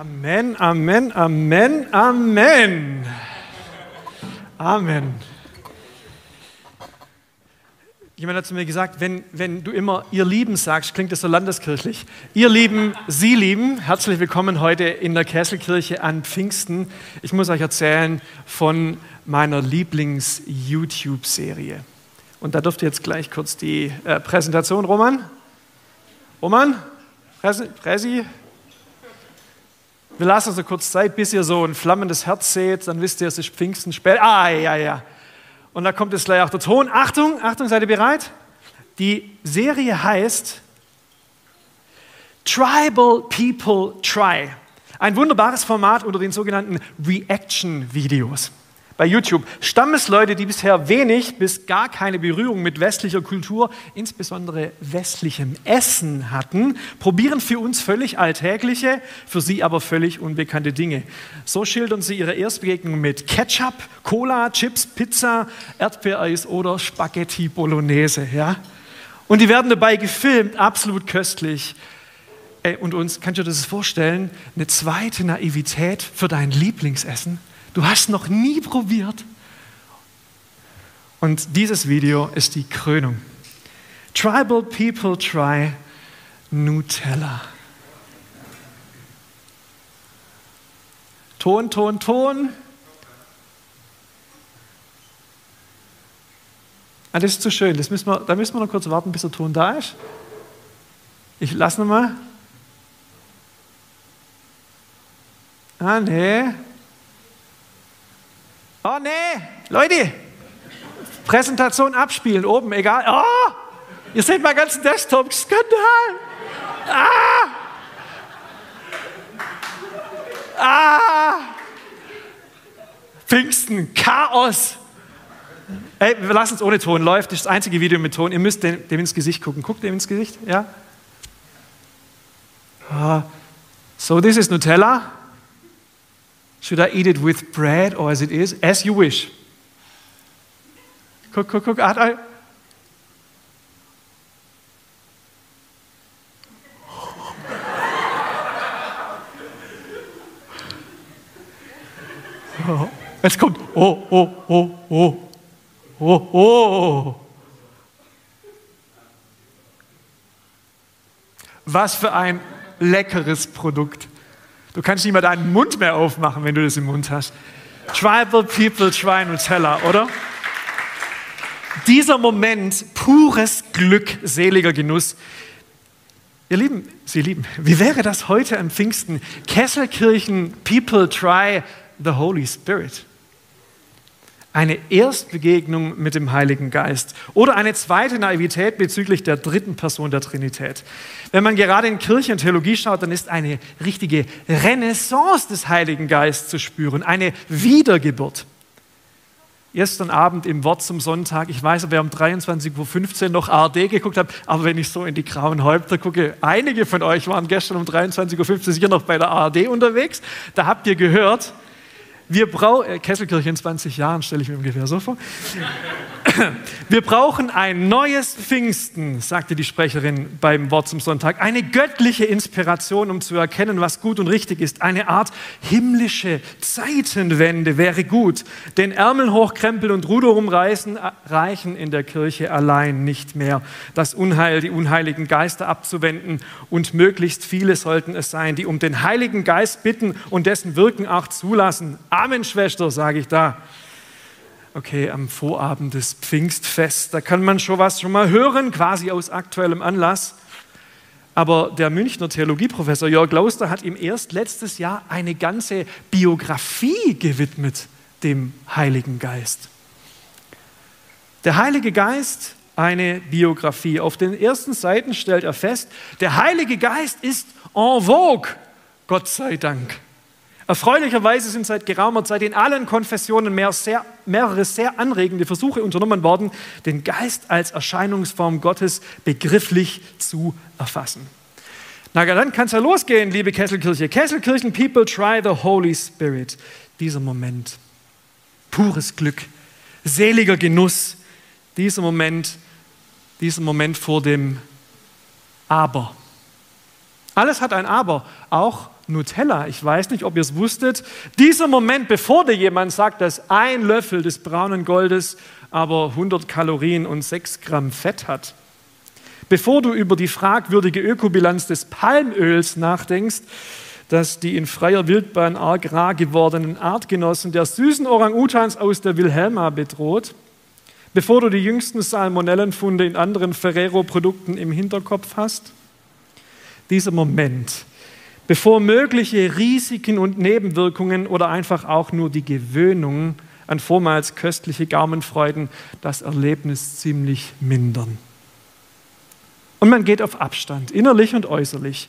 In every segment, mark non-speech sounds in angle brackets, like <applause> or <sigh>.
Amen, Amen, Amen, Amen. Amen. Jemand hat zu mir gesagt, wenn, wenn du immer ihr Lieben sagst, klingt das so landeskirchlich. Ihr Lieben, Sie lieben, herzlich willkommen heute in der Kesselkirche an Pfingsten. Ich muss euch erzählen von meiner Lieblings-YouTube-Serie. Und da dürft ihr jetzt gleich kurz die äh, Präsentation, Roman. Roman, Präsi. Wir lassen so kurz Zeit, bis ihr so ein flammendes Herz seht, dann wisst ihr, es ist Pfingsten spät. Ah, ja, ja. Und da kommt jetzt gleich auch der Ton. Achtung, Achtung, seid ihr bereit? Die Serie heißt Tribal People Try. Ein wunderbares Format unter den sogenannten Reaction-Videos bei YouTube. Stammesleute, die bisher wenig bis gar keine Berührung mit westlicher Kultur, insbesondere westlichem Essen hatten, probieren für uns völlig alltägliche, für sie aber völlig unbekannte Dinge. So schildern sie ihre Erstbegegnung mit Ketchup, Cola, Chips, Pizza, Erdbeereis oder Spaghetti Bolognese. Ja? Und die werden dabei gefilmt, absolut köstlich. Und uns, kannst du dir das vorstellen, eine zweite Naivität für dein Lieblingsessen? Du hast noch nie probiert. Und dieses Video ist die Krönung. Tribal people try Nutella. Ton, Ton, Ton. Ah, das ist zu schön. Das müssen wir, da müssen wir noch kurz warten, bis der Ton da ist. Ich lasse nochmal. Ah, nee. Oh nee, Leute, Präsentation abspielen, oben, egal. Oh, ihr seht meinen ganzen Desktop, Skandal. Ah! Ah! Pfingsten, Chaos. Ey, wir lassen es ohne Ton, läuft, das ist das einzige Video mit Ton. Ihr müsst dem, dem ins Gesicht gucken. Guckt dem ins Gesicht, ja? Ah. So, this is Nutella. Should I eat it with bread or as it is? As you wish. Guck, guck, guck. Hat ein Jetzt kommt, oh, oh, oh, oh, oh, oh. Was für ein leckeres Produkt. Du kannst nicht mal deinen Mund mehr aufmachen, wenn du das im Mund hast. Tribal People try Nutella, oder? Dieser Moment, pures Glück, seliger Genuss. Ihr Lieben, Sie lieben, wie wäre das heute am Pfingsten? Kesselkirchen People try the Holy Spirit eine Erstbegegnung mit dem Heiligen Geist oder eine zweite Naivität bezüglich der dritten Person der Trinität. Wenn man gerade in Kirche und Theologie schaut, dann ist eine richtige Renaissance des Heiligen Geistes zu spüren, eine Wiedergeburt. Gestern Abend im Wort zum Sonntag, ich weiß, wer um 23.15 Uhr noch ARD geguckt hat, aber wenn ich so in die grauen Häupter gucke, einige von euch waren gestern um 23.15 Uhr sicher noch bei der ARD unterwegs, da habt ihr gehört, wir brauchen, äh, Kesselkirche in 20 Jahren stelle ich mir ungefähr so vor. <coughs> Wir brauchen ein neues Pfingsten, sagte die Sprecherin beim Wort zum Sonntag. Eine göttliche Inspiration, um zu erkennen, was gut und richtig ist. Eine Art himmlische Zeitenwende wäre gut. Denn Ärmel hochkrempeln und Ruder rumreißen äh, reichen in der Kirche allein nicht mehr. Das Unheil, die unheiligen Geister abzuwenden und möglichst viele sollten es sein, die um den Heiligen Geist bitten und dessen Wirken auch zulassen. Amen, Schwester, sage ich da okay, am Vorabend des Pfingstfests, da kann man schon was schon mal hören, quasi aus aktuellem Anlass. Aber der Münchner Theologieprofessor Jörg Lauster hat ihm erst letztes Jahr eine ganze Biografie gewidmet, dem Heiligen Geist. Der Heilige Geist, eine Biografie. Auf den ersten Seiten stellt er fest, der Heilige Geist ist en vogue, Gott sei Dank. Erfreulicherweise sind seit geraumer Zeit in allen Konfessionen mehr sehr, mehrere sehr anregende Versuche unternommen worden, den Geist als Erscheinungsform Gottes begrifflich zu erfassen. Na dann kann es ja losgehen, liebe Kesselkirche. Kesselkirchen People try the Holy Spirit. Dieser Moment, pures Glück, seliger Genuss, dieser Moment, dieser Moment vor dem Aber. Alles hat ein Aber, auch Nutella. Ich weiß nicht, ob ihr es wusstet. Dieser Moment, bevor dir jemand sagt, dass ein Löffel des braunen Goldes aber 100 Kalorien und 6 Gramm Fett hat. Bevor du über die fragwürdige Ökobilanz des Palmöls nachdenkst, dass die in freier Wildbahn arg rar gewordenen Artgenossen der süßen Orang-Utans aus der Wilhelma bedroht, bevor du die jüngsten Salmonellenfunde in anderen Ferrero-Produkten im Hinterkopf hast, dieser Moment, bevor mögliche Risiken und Nebenwirkungen oder einfach auch nur die Gewöhnung an vormals köstliche Gaumenfreuden das Erlebnis ziemlich mindern. Und man geht auf Abstand, innerlich und äußerlich.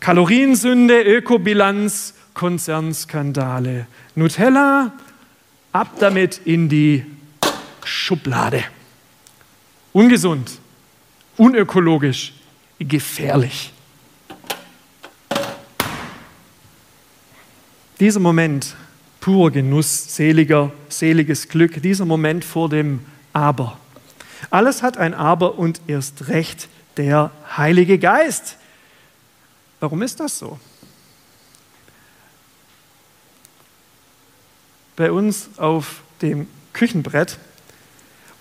Kaloriensünde, Ökobilanz, Konzernskandale. Nutella, ab damit in die Schublade. Ungesund, unökologisch, gefährlich. Dieser Moment, purer Genuss, seliger, seliges Glück, dieser Moment vor dem Aber. Alles hat ein Aber und erst recht der Heilige Geist. Warum ist das so? Bei uns auf dem Küchenbrett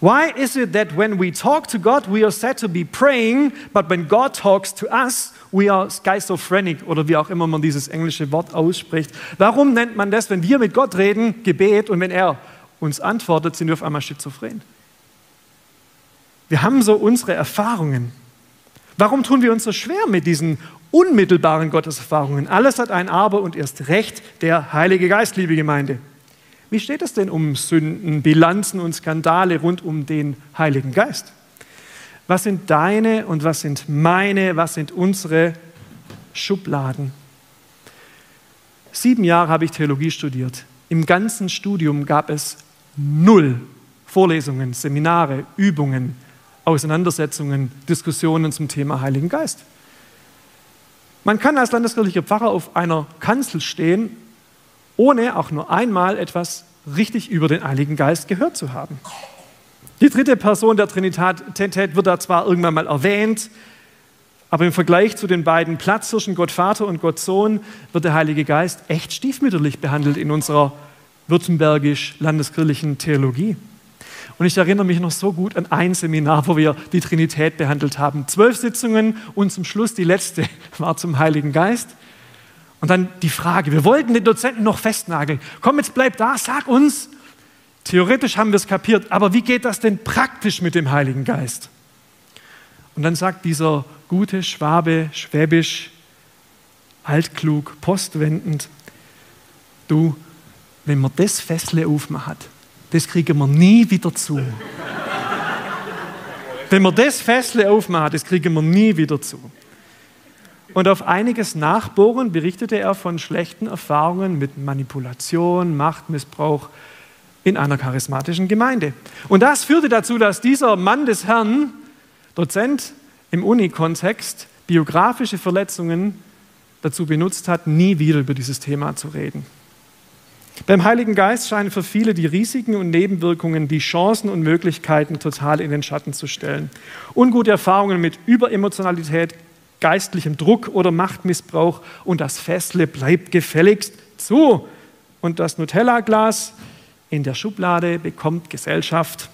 Why is it that when we talk to God, we are said to be praying, but when God talks to us, we are schizophrenic oder wie auch immer man dieses englische Wort ausspricht? Warum nennt man das, wenn wir mit Gott reden, Gebet und wenn er uns antwortet, sind wir auf einmal schizophren? Wir haben so unsere Erfahrungen. Warum tun wir uns so schwer mit diesen unmittelbaren Gotteserfahrungen? Alles hat ein Aber und erst recht der Heilige Geist, liebe Gemeinde. Wie steht es denn um Sünden, Bilanzen und Skandale rund um den Heiligen Geist? Was sind deine und was sind meine, was sind unsere Schubladen? Sieben Jahre habe ich Theologie studiert. Im ganzen Studium gab es null Vorlesungen, Seminare, Übungen, Auseinandersetzungen, Diskussionen zum Thema Heiligen Geist. Man kann als landeskirchlicher Pfarrer auf einer Kanzel stehen ohne auch nur einmal etwas richtig über den Heiligen Geist gehört zu haben. Die dritte Person der Trinität wird da zwar irgendwann mal erwähnt, aber im Vergleich zu den beiden Platzhirschen Gott Vater und Gott Sohn wird der Heilige Geist echt stiefmütterlich behandelt in unserer württembergisch-landeskirchlichen Theologie. Und ich erinnere mich noch so gut an ein Seminar, wo wir die Trinität behandelt haben. Zwölf Sitzungen und zum Schluss die letzte <laughs> war zum Heiligen Geist. Und dann die Frage, wir wollten den Dozenten noch festnageln. Komm, jetzt bleib da, sag uns. Theoretisch haben wir es kapiert, aber wie geht das denn praktisch mit dem Heiligen Geist? Und dann sagt dieser gute Schwabe, schwäbisch, altklug, postwendend, du, wenn man das Fessle aufmacht, das kriegen wir nie wieder zu. wenn man das Fessle aufmacht, das kriegen wir nie wieder zu. Und auf einiges Nachbohren berichtete er von schlechten Erfahrungen mit Manipulation, Machtmissbrauch in einer charismatischen Gemeinde. Und das führte dazu, dass dieser Mann des Herrn, Dozent im Uni-Kontext, biografische Verletzungen dazu benutzt hat, nie wieder über dieses Thema zu reden. Beim Heiligen Geist scheinen für viele die Risiken und Nebenwirkungen, die Chancen und Möglichkeiten total in den Schatten zu stellen. Ungute Erfahrungen mit Überemotionalität, geistlichem Druck oder Machtmissbrauch und das Fessle bleibt gefälligst zu. Und das Nutella-Glas in der Schublade bekommt Gesellschaft.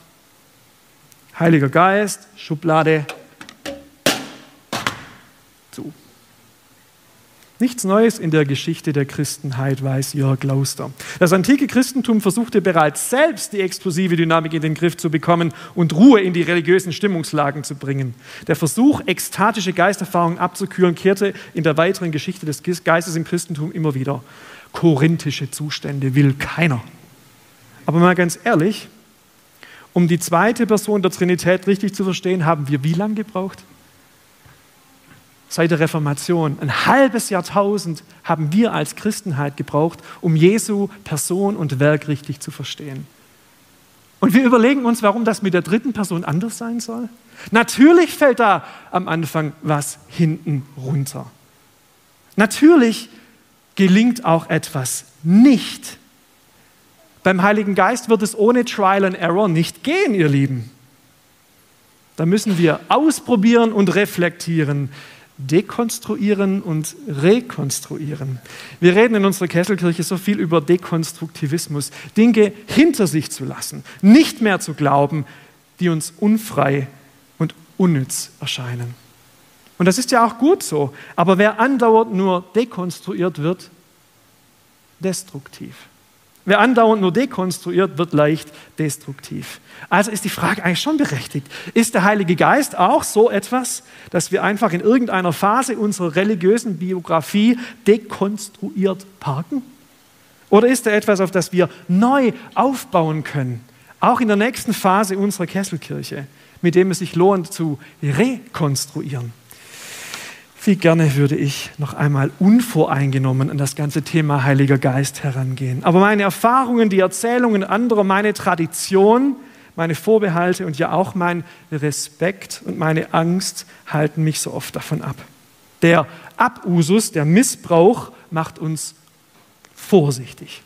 Heiliger Geist, Schublade zu. Nichts Neues in der Geschichte der Christenheit, weiß Jörg Lauster. Das antike Christentum versuchte bereits selbst die explosive Dynamik in den Griff zu bekommen und Ruhe in die religiösen Stimmungslagen zu bringen. Der Versuch, ekstatische Geisterfahrungen abzukühlen, kehrte in der weiteren Geschichte des Geistes im Christentum immer wieder. Korinthische Zustände will keiner. Aber mal ganz ehrlich, um die zweite Person der Trinität richtig zu verstehen, haben wir wie lange gebraucht? Seit der Reformation, ein halbes Jahrtausend haben wir als Christenheit gebraucht, um Jesu Person und Werk richtig zu verstehen. Und wir überlegen uns, warum das mit der dritten Person anders sein soll. Natürlich fällt da am Anfang was hinten runter. Natürlich gelingt auch etwas nicht. Beim Heiligen Geist wird es ohne Trial and Error nicht gehen, ihr Lieben. Da müssen wir ausprobieren und reflektieren. Dekonstruieren und rekonstruieren. Wir reden in unserer Kesselkirche so viel über Dekonstruktivismus, Dinge hinter sich zu lassen, nicht mehr zu glauben, die uns unfrei und unnütz erscheinen. Und das ist ja auch gut so, aber wer andauernd nur dekonstruiert wird, destruktiv. Wer andauernd nur dekonstruiert, wird leicht destruktiv. Also ist die Frage eigentlich schon berechtigt. Ist der Heilige Geist auch so etwas, dass wir einfach in irgendeiner Phase unserer religiösen Biografie dekonstruiert parken? Oder ist er etwas, auf das wir neu aufbauen können, auch in der nächsten Phase unserer Kesselkirche, mit dem es sich lohnt zu rekonstruieren? Wie gerne würde ich noch einmal unvoreingenommen an das ganze Thema Heiliger Geist herangehen. Aber meine Erfahrungen, die Erzählungen anderer, meine Tradition, meine Vorbehalte und ja auch mein Respekt und meine Angst halten mich so oft davon ab. Der Abusus, der Missbrauch macht uns vorsichtig.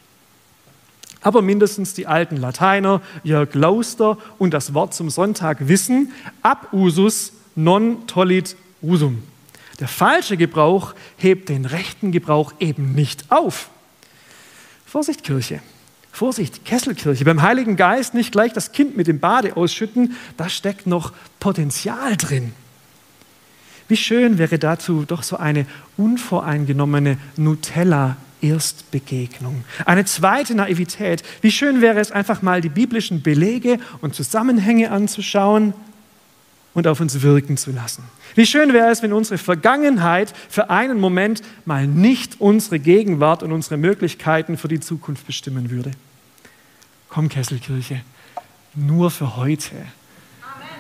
Aber mindestens die alten Lateiner, Jörg Lauster und das Wort zum Sonntag wissen, Abusus non tollit usum. Der falsche Gebrauch hebt den rechten Gebrauch eben nicht auf. Vorsicht, Kirche. Vorsicht, Kesselkirche. Beim Heiligen Geist nicht gleich das Kind mit dem Bade ausschütten, da steckt noch Potenzial drin. Wie schön wäre dazu doch so eine unvoreingenommene Nutella Erstbegegnung. Eine zweite Naivität. Wie schön wäre es einfach mal die biblischen Belege und Zusammenhänge anzuschauen und auf uns wirken zu lassen. Wie schön wäre es, wenn unsere Vergangenheit für einen Moment mal nicht unsere Gegenwart und unsere Möglichkeiten für die Zukunft bestimmen würde. Komm, Kesselkirche, nur für heute, Amen.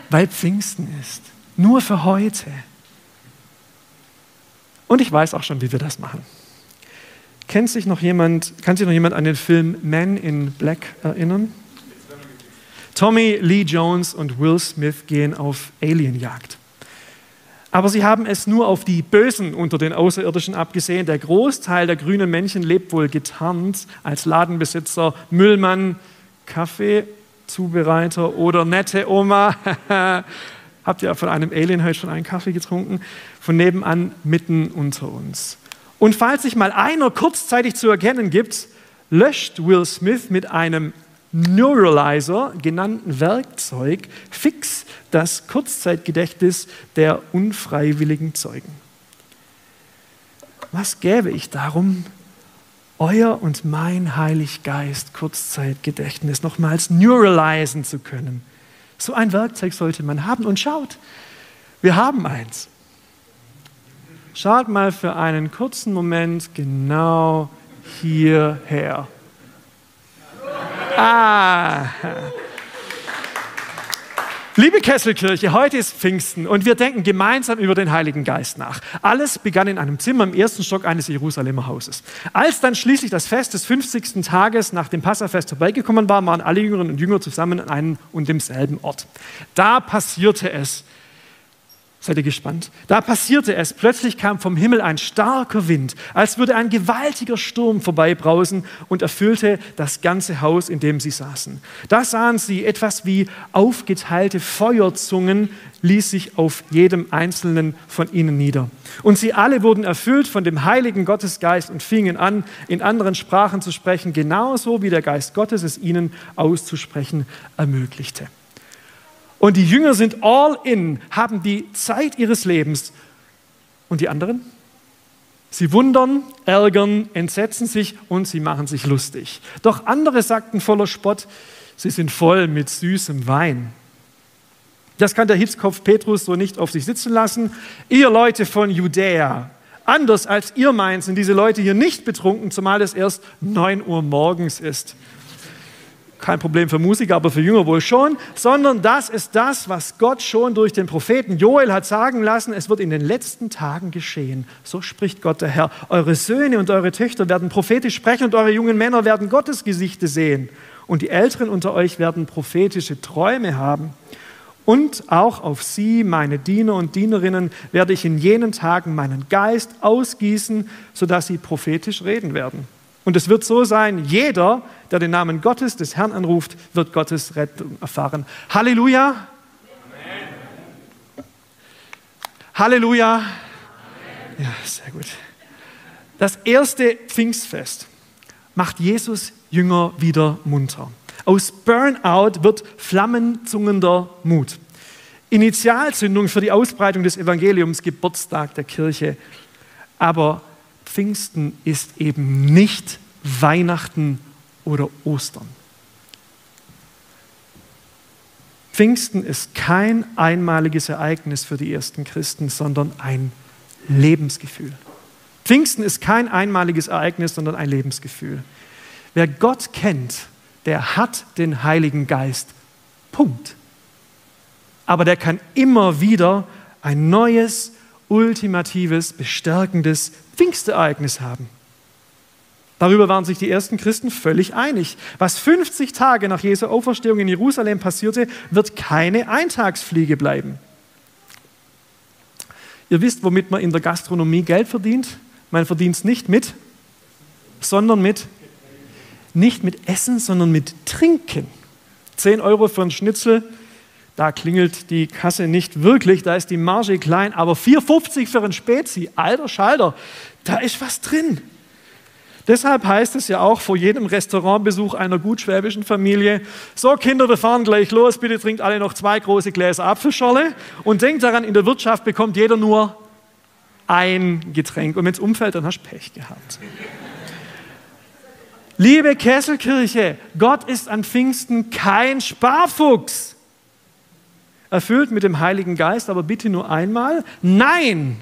weil Pfingsten ist. Nur für heute. Und ich weiß auch schon, wie wir das machen. Kennt sich noch jemand, kann sich noch jemand an den Film Men in Black erinnern? Tommy Lee Jones und Will Smith gehen auf Alienjagd. Aber sie haben es nur auf die Bösen unter den Außerirdischen abgesehen. Der Großteil der grünen Männchen lebt wohl getarnt als Ladenbesitzer, Müllmann, Kaffeezubereiter oder nette Oma. <laughs> Habt ihr von einem Alien heute schon einen Kaffee getrunken? Von nebenan mitten unter uns. Und falls sich mal einer kurzzeitig zu erkennen gibt, löscht Will Smith mit einem Neuralizer genannten Werkzeug fix das Kurzzeitgedächtnis der unfreiwilligen Zeugen. Was gäbe ich darum, euer und mein Heiliggeist Kurzzeitgedächtnis nochmals neuralisen zu können? So ein Werkzeug sollte man haben. Und schaut, wir haben eins. Schaut mal für einen kurzen Moment genau hierher. Ah. Liebe Kesselkirche, heute ist Pfingsten und wir denken gemeinsam über den Heiligen Geist nach. Alles begann in einem Zimmer im ersten Stock eines Jerusalemer Hauses. Als dann schließlich das Fest des 50. Tages nach dem Passafest vorbeigekommen war, waren alle Jüngerinnen und Jünger zusammen an einem und demselben Ort. Da passierte es, Seid ihr gespannt? Da passierte es. Plötzlich kam vom Himmel ein starker Wind, als würde ein gewaltiger Sturm vorbeibrausen und erfüllte das ganze Haus, in dem sie saßen. Da sahen sie etwas wie aufgeteilte Feuerzungen, ließ sich auf jedem einzelnen von ihnen nieder. Und sie alle wurden erfüllt von dem heiligen Gottesgeist und fingen an, in anderen Sprachen zu sprechen, genauso wie der Geist Gottes es ihnen auszusprechen ermöglichte. Und die Jünger sind all in, haben die Zeit ihres Lebens. Und die anderen? Sie wundern, ärgern, entsetzen sich und sie machen sich lustig. Doch andere sagten voller Spott, sie sind voll mit süßem Wein. Das kann der Hitzkopf Petrus so nicht auf sich sitzen lassen. Ihr Leute von Judäa, anders als ihr meint, sind diese Leute hier nicht betrunken, zumal es erst 9 Uhr morgens ist kein Problem für Musiker, aber für Jünger wohl schon, sondern das ist das, was Gott schon durch den Propheten Joel hat sagen lassen, es wird in den letzten Tagen geschehen. So spricht Gott der Herr. Eure Söhne und eure Töchter werden prophetisch sprechen und eure jungen Männer werden Gottes Gesichte sehen. Und die Älteren unter euch werden prophetische Träume haben. Und auch auf sie, meine Diener und Dienerinnen, werde ich in jenen Tagen meinen Geist ausgießen, sodass sie prophetisch reden werden. Und es wird so sein, jeder, der den Namen Gottes, des Herrn anruft, wird Gottes Rettung erfahren. Halleluja. Amen. Halleluja. Ja, sehr gut. Das erste Pfingstfest macht Jesus Jünger wieder munter. Aus Burnout wird flammenzungender Mut. Initialzündung für die Ausbreitung des Evangeliums, Geburtstag der Kirche. Aber Pfingsten ist eben nicht Weihnachten oder Ostern. Pfingsten ist kein einmaliges Ereignis für die ersten Christen, sondern ein Lebensgefühl. Pfingsten ist kein einmaliges Ereignis, sondern ein Lebensgefühl. Wer Gott kennt, der hat den Heiligen Geist. Punkt. Aber der kann immer wieder ein neues, ultimatives, bestärkendes Pfingstereignis haben. Darüber waren sich die ersten Christen völlig einig. Was 50 Tage nach Jesu Auferstehung in Jerusalem passierte, wird keine Eintagsfliege bleiben. Ihr wisst, womit man in der Gastronomie Geld verdient? Man verdient es nicht mit, sondern mit, nicht mit Essen, sondern mit Trinken. 10 Euro für einen Schnitzel, da klingelt die Kasse nicht wirklich, da ist die Marge klein, aber 4,50 für einen Spezi, alter Schalter, da ist was drin. Deshalb heißt es ja auch vor jedem Restaurantbesuch einer gut schwäbischen Familie, so Kinder, wir fahren gleich los, bitte trinkt alle noch zwei große Gläser Apfelschorle und denkt daran, in der Wirtschaft bekommt jeder nur ein Getränk und wenn es umfällt, dann hast du Pech gehabt. Liebe Kesselkirche, Gott ist an Pfingsten kein Sparfuchs. Erfüllt mit dem Heiligen Geist, aber bitte nur einmal. Nein,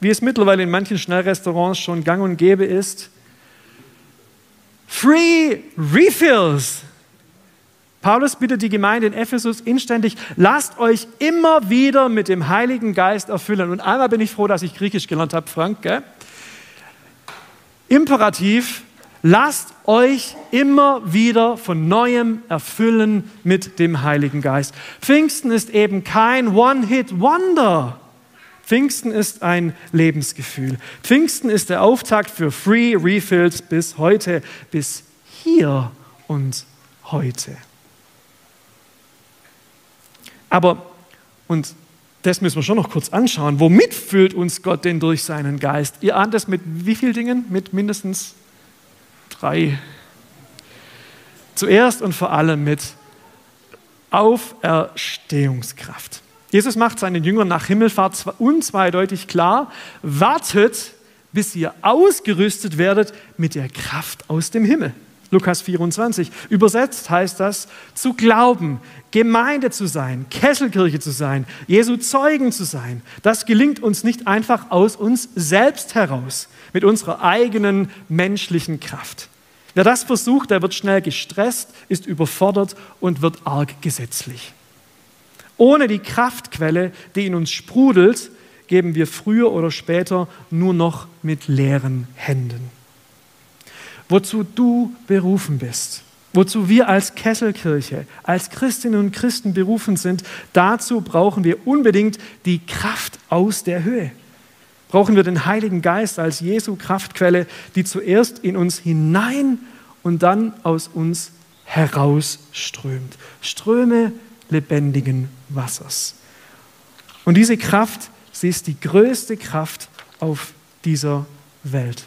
wie es mittlerweile in manchen Schnellrestaurants schon gang und gäbe ist, Free Refills. Paulus bittet die Gemeinde in Ephesus inständig, lasst euch immer wieder mit dem Heiligen Geist erfüllen. Und einmal bin ich froh, dass ich Griechisch gelernt habe, Frank. Gell? Imperativ, lasst euch immer wieder von neuem erfüllen mit dem Heiligen Geist. Pfingsten ist eben kein One-Hit-Wonder. Pfingsten ist ein Lebensgefühl. Pfingsten ist der Auftakt für Free Refills bis heute, bis hier und heute. Aber, und das müssen wir schon noch kurz anschauen, womit füllt uns Gott denn durch seinen Geist? Ihr ahnt es mit wie vielen Dingen? Mit mindestens drei. Zuerst und vor allem mit Auferstehungskraft. Jesus macht seinen Jüngern nach Himmelfahrt unzweideutig klar, wartet, bis ihr ausgerüstet werdet mit der Kraft aus dem Himmel. Lukas 24. Übersetzt heißt das, zu glauben, Gemeinde zu sein, Kesselkirche zu sein, Jesu Zeugen zu sein. Das gelingt uns nicht einfach aus uns selbst heraus, mit unserer eigenen menschlichen Kraft. Wer das versucht, der wird schnell gestresst, ist überfordert und wird arg gesetzlich. Ohne die Kraftquelle, die in uns sprudelt, geben wir früher oder später nur noch mit leeren Händen. Wozu du berufen bist, wozu wir als Kesselkirche, als Christinnen und Christen berufen sind, dazu brauchen wir unbedingt die Kraft aus der Höhe. Brauchen wir den Heiligen Geist als Jesu Kraftquelle, die zuerst in uns hinein und dann aus uns herausströmt. Ströme lebendigen Wassers. Und diese Kraft, sie ist die größte Kraft auf dieser Welt.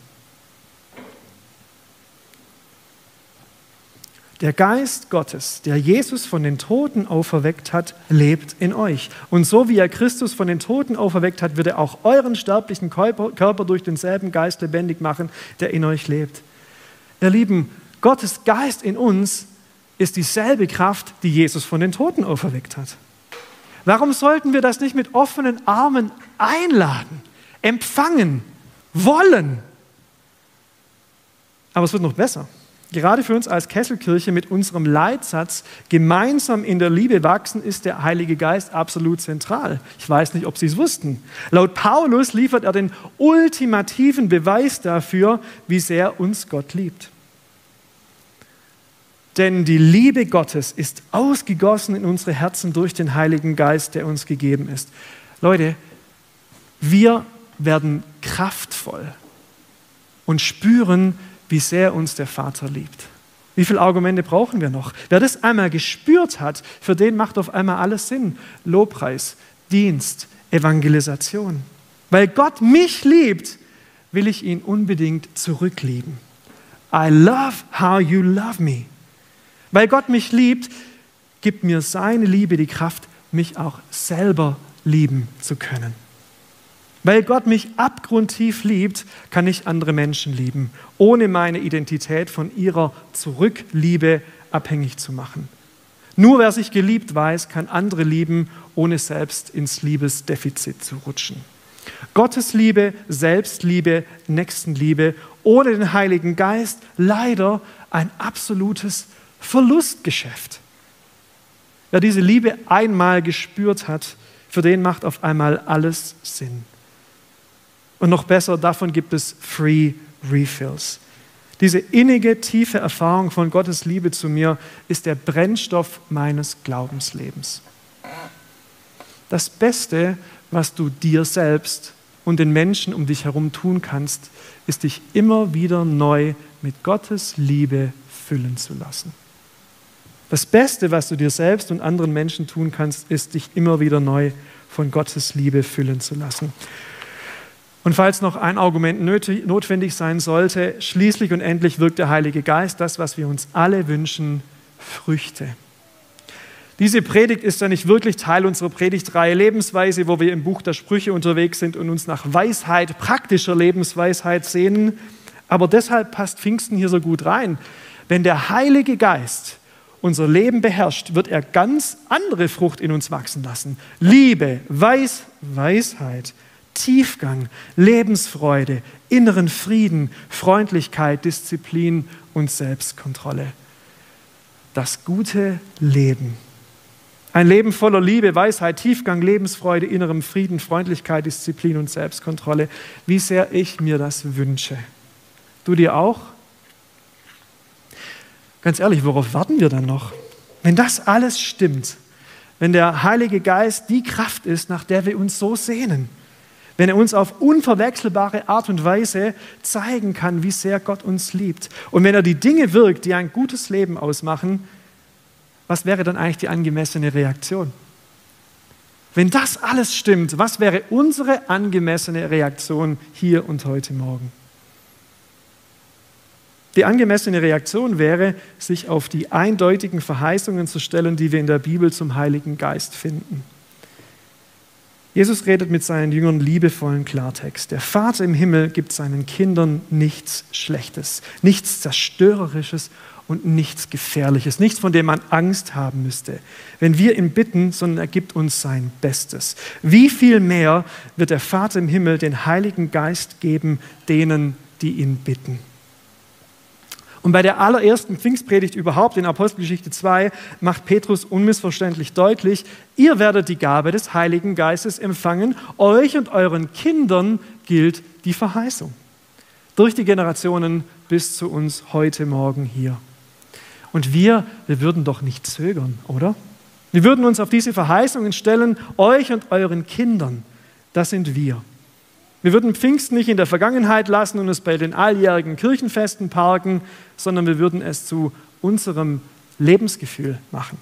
Der Geist Gottes, der Jesus von den Toten auferweckt hat, lebt in euch. Und so wie er Christus von den Toten auferweckt hat, wird er auch euren sterblichen Körper durch denselben Geist lebendig machen, der in euch lebt. Ihr Lieben, Gottes Geist in uns ist dieselbe Kraft, die Jesus von den Toten auferweckt hat. Warum sollten wir das nicht mit offenen Armen einladen, empfangen, wollen? Aber es wird noch besser. Gerade für uns als Kesselkirche mit unserem Leitsatz gemeinsam in der Liebe wachsen ist der Heilige Geist absolut zentral. Ich weiß nicht, ob Sie es wussten. Laut Paulus liefert er den ultimativen Beweis dafür, wie sehr uns Gott liebt. Denn die Liebe Gottes ist ausgegossen in unsere Herzen durch den Heiligen Geist, der uns gegeben ist. Leute, wir werden kraftvoll und spüren, wie sehr uns der Vater liebt. Wie viele Argumente brauchen wir noch? Wer das einmal gespürt hat, für den macht auf einmal alles Sinn. Lobpreis, Dienst, Evangelisation. Weil Gott mich liebt, will ich ihn unbedingt zurücklieben. I love how you love me. Weil Gott mich liebt, gibt mir seine Liebe die Kraft, mich auch selber lieben zu können. Weil Gott mich abgrundtief liebt, kann ich andere Menschen lieben, ohne meine Identität von ihrer Zurückliebe abhängig zu machen. Nur wer sich geliebt weiß, kann andere lieben, ohne selbst ins Liebesdefizit zu rutschen. Gottes Liebe, Selbstliebe, Nächstenliebe ohne den Heiligen Geist leider ein absolutes Verlustgeschäft. Wer diese Liebe einmal gespürt hat, für den macht auf einmal alles Sinn. Und noch besser, davon gibt es Free Refills. Diese innige, tiefe Erfahrung von Gottes Liebe zu mir ist der Brennstoff meines Glaubenslebens. Das Beste, was du dir selbst und den Menschen um dich herum tun kannst, ist dich immer wieder neu mit Gottes Liebe füllen zu lassen. Das Beste, was du dir selbst und anderen Menschen tun kannst, ist dich immer wieder neu von Gottes Liebe füllen zu lassen. Und falls noch ein Argument notwendig sein sollte, schließlich und endlich wirkt der Heilige Geist, das, was wir uns alle wünschen, Früchte. Diese Predigt ist ja nicht wirklich Teil unserer Predigtreihe Lebensweise, wo wir im Buch der Sprüche unterwegs sind und uns nach Weisheit, praktischer Lebensweisheit sehnen. Aber deshalb passt Pfingsten hier so gut rein. Wenn der Heilige Geist unser Leben beherrscht, wird er ganz andere Frucht in uns wachsen lassen. Liebe, Weis, Weisheit, Tiefgang, Lebensfreude, inneren Frieden, Freundlichkeit, Disziplin und Selbstkontrolle. Das gute Leben. Ein Leben voller Liebe, Weisheit, Tiefgang, Lebensfreude, innerem Frieden, Freundlichkeit, Disziplin und Selbstkontrolle. Wie sehr ich mir das wünsche. Du dir auch? Ganz ehrlich, worauf warten wir dann noch? Wenn das alles stimmt, wenn der Heilige Geist die Kraft ist, nach der wir uns so sehnen, wenn er uns auf unverwechselbare Art und Weise zeigen kann, wie sehr Gott uns liebt. Und wenn er die Dinge wirkt, die ein gutes Leben ausmachen, was wäre dann eigentlich die angemessene Reaktion? Wenn das alles stimmt, was wäre unsere angemessene Reaktion hier und heute Morgen? Die angemessene Reaktion wäre, sich auf die eindeutigen Verheißungen zu stellen, die wir in der Bibel zum Heiligen Geist finden. Jesus redet mit seinen Jüngern liebevollen Klartext. Der Vater im Himmel gibt seinen Kindern nichts Schlechtes, nichts Zerstörerisches und nichts Gefährliches, nichts, von dem man Angst haben müsste. Wenn wir ihn bitten, sondern er gibt uns sein Bestes. Wie viel mehr wird der Vater im Himmel den Heiligen Geist geben denen, die ihn bitten? Und bei der allerersten Pfingstpredigt überhaupt in Apostelgeschichte 2 macht Petrus unmissverständlich deutlich, ihr werdet die Gabe des Heiligen Geistes empfangen, euch und euren Kindern gilt die Verheißung. Durch die Generationen bis zu uns heute Morgen hier. Und wir, wir würden doch nicht zögern, oder? Wir würden uns auf diese Verheißungen stellen, euch und euren Kindern. Das sind wir. Wir würden Pfingsten nicht in der Vergangenheit lassen und es bei den alljährigen Kirchenfesten parken, sondern wir würden es zu unserem Lebensgefühl machen.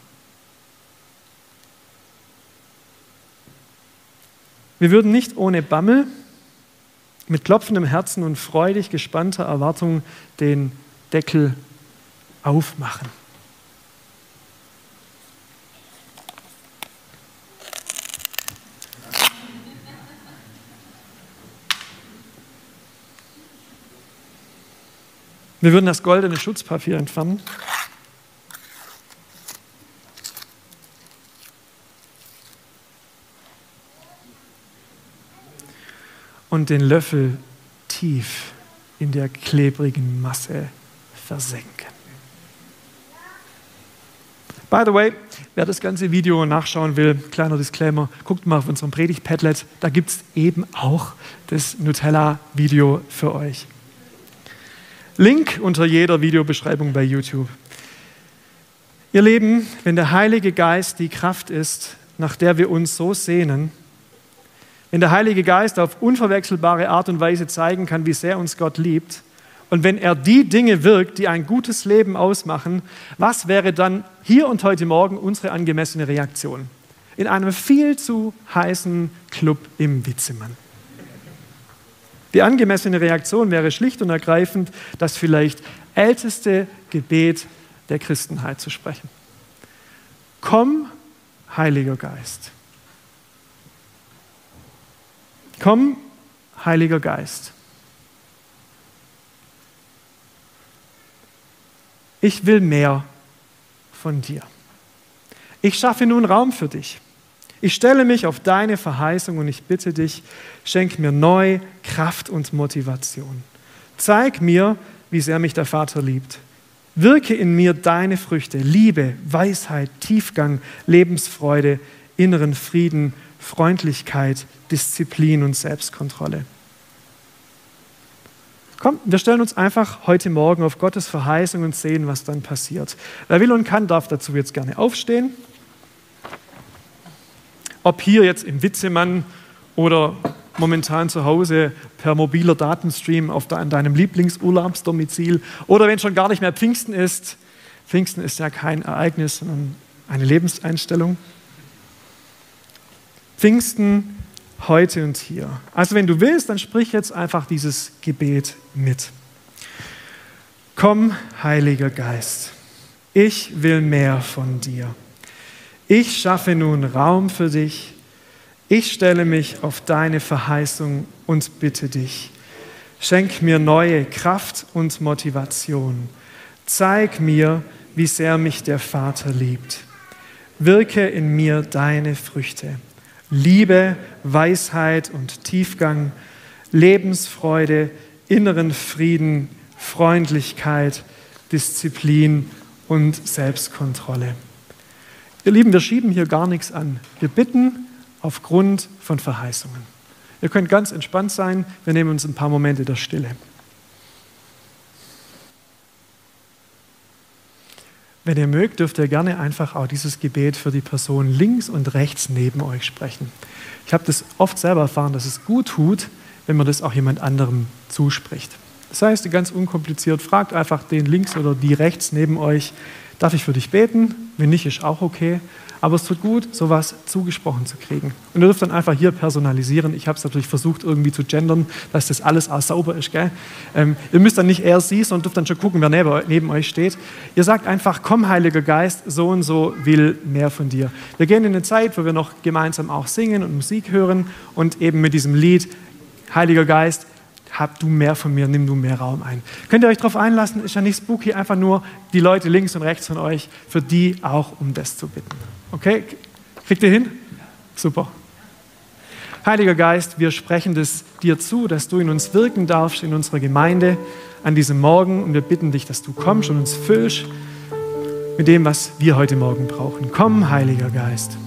Wir würden nicht ohne Bammel, mit klopfendem Herzen und freudig gespannter Erwartung den Deckel aufmachen. Wir würden das goldene Schutzpapier entfernen. Und den Löffel tief in der klebrigen Masse versenken. By the way, wer das ganze Video nachschauen will, kleiner Disclaimer, guckt mal auf unserem Predigt-Padlet, da gibt es eben auch das Nutella-Video für euch. Link unter jeder Videobeschreibung bei YouTube. Ihr Lieben, wenn der Heilige Geist die Kraft ist, nach der wir uns so sehnen, wenn der Heilige Geist auf unverwechselbare Art und Weise zeigen kann, wie sehr uns Gott liebt, und wenn er die Dinge wirkt, die ein gutes Leben ausmachen, was wäre dann hier und heute Morgen unsere angemessene Reaktion? In einem viel zu heißen Club im Witzemann. Die angemessene Reaktion wäre schlicht und ergreifend das vielleicht älteste Gebet der Christenheit zu sprechen. Komm, Heiliger Geist. Komm, Heiliger Geist. Ich will mehr von dir. Ich schaffe nun Raum für dich. Ich stelle mich auf deine Verheißung und ich bitte dich, schenk mir neu Kraft und Motivation. Zeig mir, wie sehr mich der Vater liebt. Wirke in mir deine Früchte, Liebe, Weisheit, Tiefgang, Lebensfreude, inneren Frieden, Freundlichkeit, Disziplin und Selbstkontrolle. Komm, wir stellen uns einfach heute Morgen auf Gottes Verheißung und sehen, was dann passiert. Wer will und kann, darf dazu jetzt gerne aufstehen. Ob hier jetzt im Witzemann oder momentan zu Hause per mobiler Datenstream auf de, an deinem Lieblingsurlaubsdomizil oder wenn schon gar nicht mehr Pfingsten ist. Pfingsten ist ja kein Ereignis, sondern eine Lebenseinstellung. Pfingsten heute und hier. Also wenn du willst, dann sprich jetzt einfach dieses Gebet mit. Komm, Heiliger Geist, ich will mehr von dir. Ich schaffe nun Raum für dich. Ich stelle mich auf deine Verheißung und bitte dich. Schenk mir neue Kraft und Motivation. Zeig mir, wie sehr mich der Vater liebt. Wirke in mir deine Früchte. Liebe, Weisheit und Tiefgang, Lebensfreude, inneren Frieden, Freundlichkeit, Disziplin und Selbstkontrolle. Ihr Lieben, wir schieben hier gar nichts an. Wir bitten aufgrund von Verheißungen. Ihr könnt ganz entspannt sein. Wir nehmen uns ein paar Momente der Stille. Wenn ihr mögt, dürft ihr gerne einfach auch dieses Gebet für die Person links und rechts neben euch sprechen. Ich habe das oft selber erfahren, dass es gut tut, wenn man das auch jemand anderem zuspricht. Das heißt, ganz unkompliziert, fragt einfach den links oder die rechts neben euch, darf ich für dich beten? Wenn nicht, ist auch okay. Aber es tut gut, sowas zugesprochen zu kriegen. Und ihr dürft dann einfach hier personalisieren. Ich habe es natürlich versucht, irgendwie zu gendern, dass das alles auch sauber ist. Gell? Ähm, ihr müsst dann nicht er, sie, sondern dürft dann schon gucken, wer neben, neben euch steht. Ihr sagt einfach, komm, Heiliger Geist, so und so will mehr von dir. Wir gehen in eine Zeit, wo wir noch gemeinsam auch singen und Musik hören und eben mit diesem Lied, Heiliger Geist, hab du mehr von mir, nimm du mehr Raum ein. Könnt ihr euch darauf einlassen? Ist ja nicht spooky, einfach nur die Leute links und rechts von euch, für die auch um das zu bitten. Okay? Kriegt ihr hin? Super. Heiliger Geist, wir sprechen das dir zu, dass du in uns wirken darfst, in unserer Gemeinde an diesem Morgen. Und wir bitten dich, dass du kommst und uns füllst mit dem, was wir heute Morgen brauchen. Komm, Heiliger Geist.